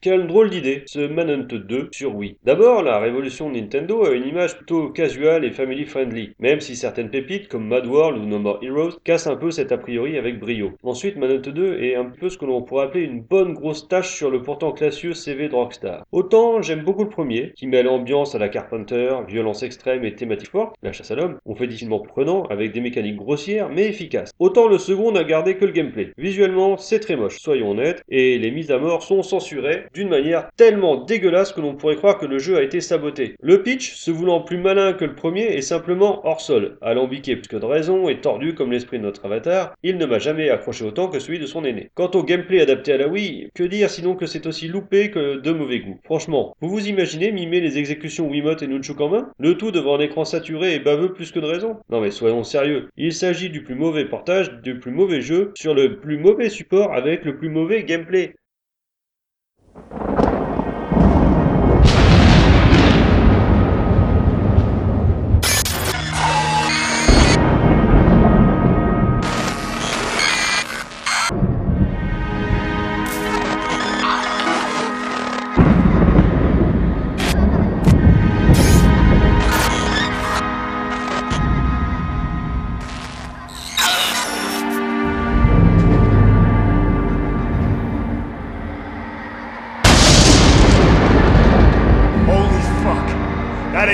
Quelle drôle d'idée, ce Manhunt 2 sur Wii. D'abord, la révolution de Nintendo a une image plutôt casual et family friendly, même si certaines pépites comme Mad World ou No More Heroes cassent un peu cet a priori avec brio. Ensuite, Manhunt 2 est un peu ce que l'on pourrait appeler une bonne grosse tâche sur le pourtant classieux CV de Rockstar. Autant j'aime beaucoup le premier, qui met l'ambiance à la Carpenter, violence extrême et thématique forte, la chasse à l'homme, on fait difficilement prenant avec des mécaniques grossières mais efficaces. Autant le second n'a gardé que le gameplay. Visuellement, c'est très moche, soyons honnêtes, et les mises à mort sont censurées d'une manière tellement dégueulasse que l'on pourrait croire que le jeu a été saboté. Le pitch, se voulant plus malin que le premier, est simplement hors sol, alambiqué plus que de raison et tordu comme l'esprit de notre avatar, il ne m'a jamais accroché autant que celui de son aîné. Quant au gameplay adapté à la Wii, que dire sinon que c'est aussi loupé que de mauvais goût. Franchement, vous vous imaginez mimer les exécutions Wiimote et Nunchuk en main? Le tout devant un écran saturé et baveux plus que de raison Non mais soyons sérieux, il s'agit du plus mauvais portage, du plus mauvais jeu, sur le plus mauvais support avec le plus mauvais gameplay.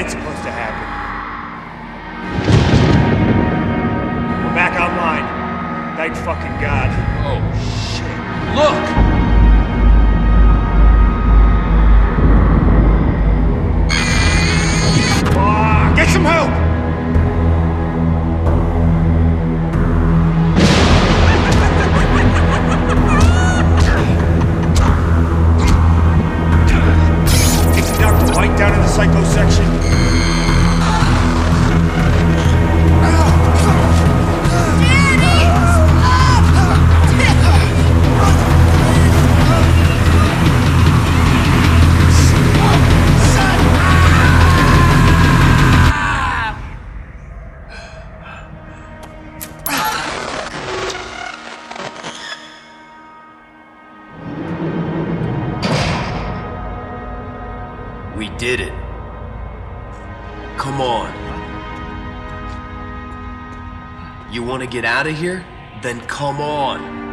Ain't supposed to happen. We're back online. Thank fucking God. Oh, shit. Look! We did it. Come on. You want to get out of here? Then come on.